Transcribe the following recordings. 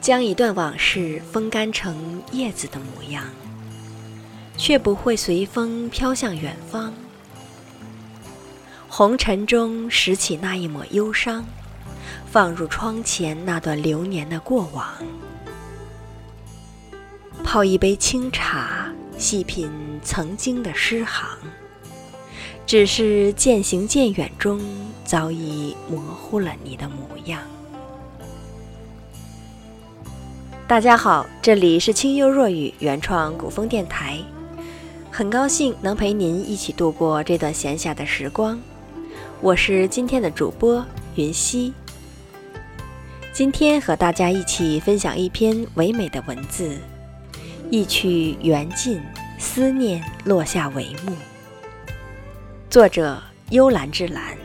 将一段往事风干成叶子的模样，却不会随风飘向远方。红尘中拾起那一抹忧伤，放入窗前那段流年的过往。泡一杯清茶，细品曾经的诗行，只是渐行渐远中，早已模糊了你的模样。大家好，这里是清幽若雨原创古风电台，很高兴能陪您一起度过这段闲暇的时光。我是今天的主播云溪，今天和大家一起分享一篇唯美的文字，一曲缘尽，思念落下帷幕。作者：幽兰之兰。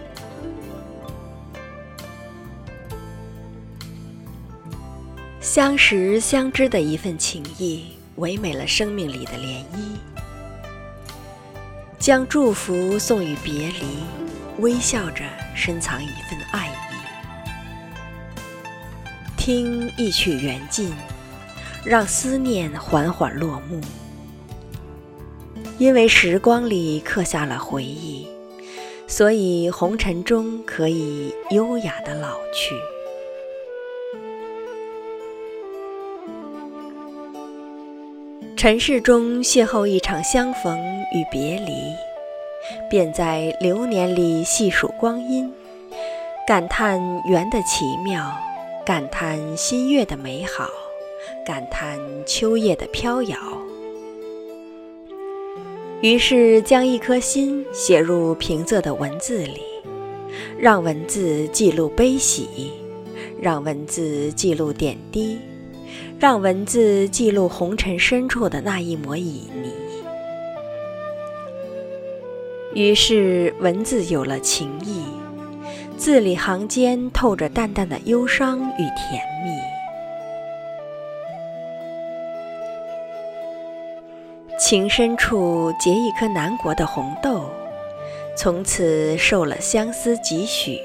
相识相知的一份情谊，唯美了生命里的涟漪。将祝福送与别离，微笑着深藏一份爱意。听一曲缘尽，让思念缓缓落幕。因为时光里刻下了回忆，所以红尘中可以优雅的老去。尘世中邂逅一场相逢与别离，便在流年里细数光阴，感叹缘的奇妙，感叹新月的美好，感叹秋叶的飘摇。于是将一颗心写入平仄的文字里，让文字记录悲喜，让文字记录点滴。让文字记录红尘深处的那一抹旖旎，于是文字有了情意，字里行间透着淡淡的忧伤与甜蜜。情深处结一颗南国的红豆，从此受了相思几许。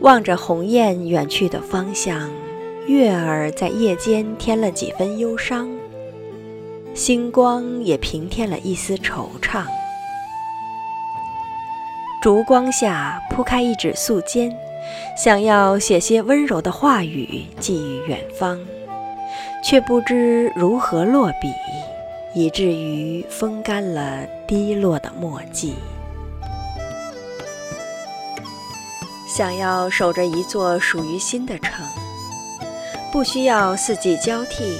望着鸿雁远去的方向。月儿在夜间添了几分忧伤，星光也平添了一丝惆怅。烛光下铺开一纸素笺，想要写些温柔的话语寄予远方，却不知如何落笔，以至于风干了滴落的墨迹。想要守着一座属于心的城。不需要四季交替，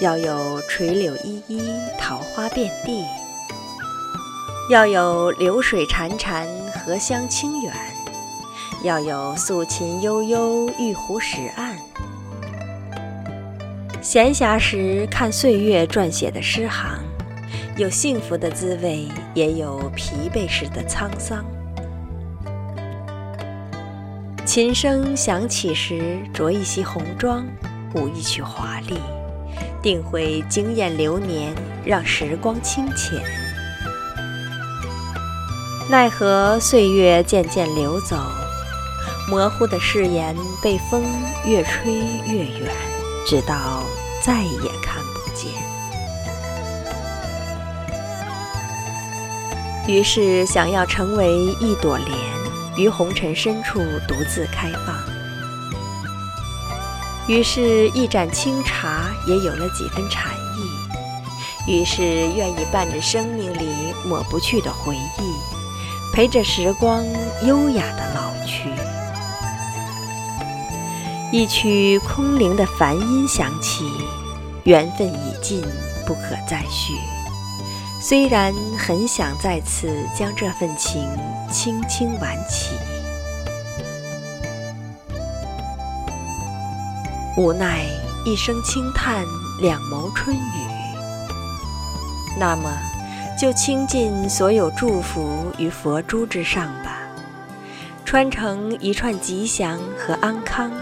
要有垂柳依依，桃花遍地；要有流水潺潺，荷香清远；要有素琴悠悠，玉壶石岸。闲暇时看岁月撰写的诗行，有幸福的滋味，也有疲惫时的沧桑。琴声响起时，着一袭红妆。舞一曲华丽，定会惊艳流年，让时光清浅。奈何岁月渐渐流走，模糊的誓言被风越吹越远，直到再也看不见。于是，想要成为一朵莲，于红尘深处独自开放。于是，一盏清茶也有了几分禅意。于是，愿意伴着生命里抹不去的回忆，陪着时光优雅的老去。一曲空灵的梵音响起，缘分已尽，不可再续。虽然很想再次将这份情轻轻挽起。无奈一声轻叹，两眸春雨。那么，就倾尽所有祝福于佛珠之上吧，穿成一串吉祥和安康。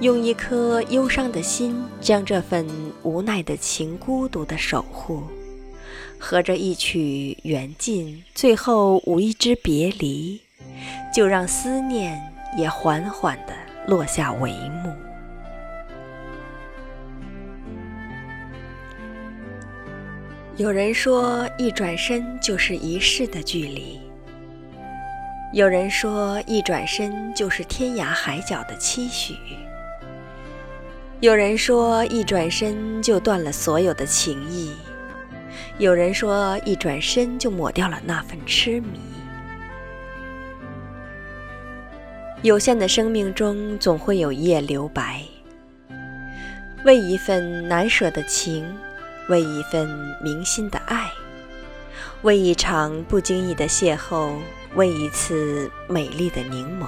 用一颗忧伤的心，将这份无奈的情孤独的守护，合着一曲缘尽，最后舞一支别离，就让思念也缓缓地落下帷幕。有人说一转身就是一世的距离。有人说一转身就是天涯海角的期许。有人说一转身就断了所有的情谊。有人说，一转身就抹掉了那份痴迷。有限的生命中，总会有一夜留白，为一份难舍的情。为一份铭心的爱，为一场不经意的邂逅，为一次美丽的凝眸，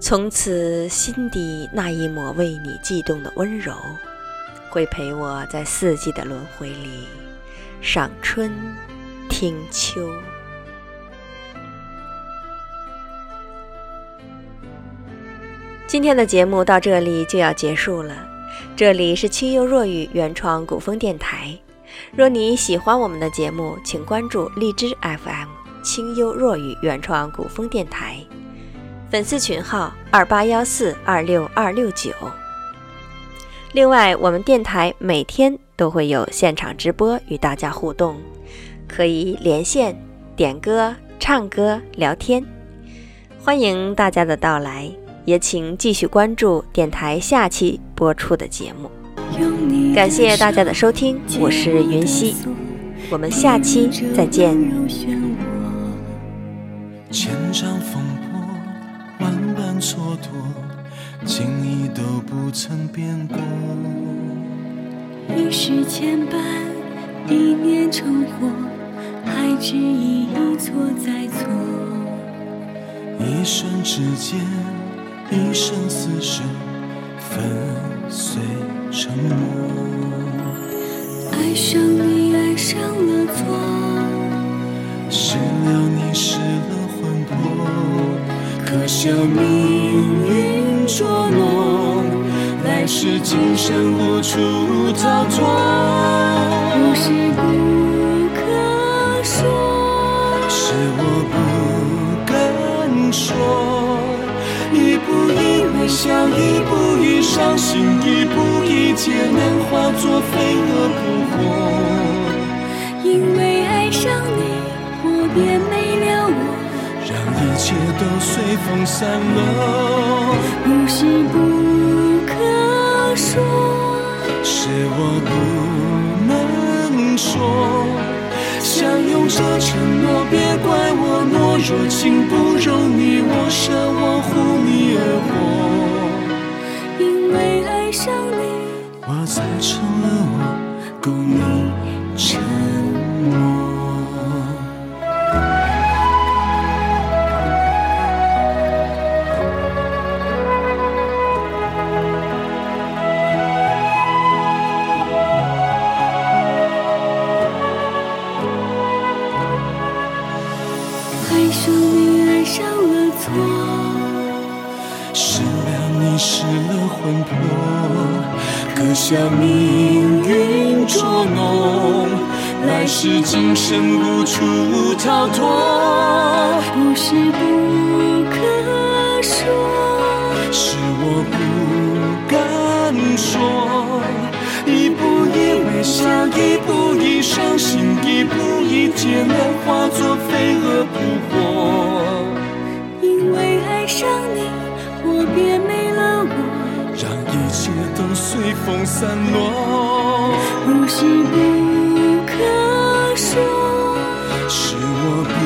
从此心底那一抹为你悸动的温柔，会陪我在四季的轮回里赏春听秋。今天的节目到这里就要结束了。这里是清幽若雨原创古风电台。若你喜欢我们的节目，请关注荔枝 FM 清幽若雨原创古风电台，粉丝群号二八幺四二六二六九。另外，我们电台每天都会有现场直播与大家互动，可以连线点歌、唱歌、聊天，欢迎大家的到来。也请继续关注电台下期播出的节目。感谢大家的收听，我是云溪，我们下期再见。千丈风波，万般蹉跎，情谊都不曾变过。一世牵绊，一念成祸，还执意一错再错。一瞬之间。一生厮守，粉碎承诺。爱上你，爱上了错，失了你，失了魂魄。可笑命运捉弄，来世今生无处逃脱。不是不可说，是我不敢说。一步一微笑，一步一伤心，一步一劫难化作飞蛾扑火。因为爱上你，我便没，切都随风散落。不是不可说，是我不能说。相拥着承诺，别怪我懦弱，情不容你我舍，我护你而活。因为爱上你，我才成了我，够你将命运捉弄，来世今生无处逃脱。不是不可说，是我不敢说。一步一微笑，一步一伤心，一步一劫难化作飞蛾扑火。因为爱上你，我便没。当一切都随风散落，不是不可说，是我不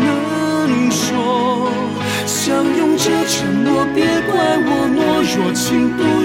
能说。相拥着承诺，别怪我懦弱，情不。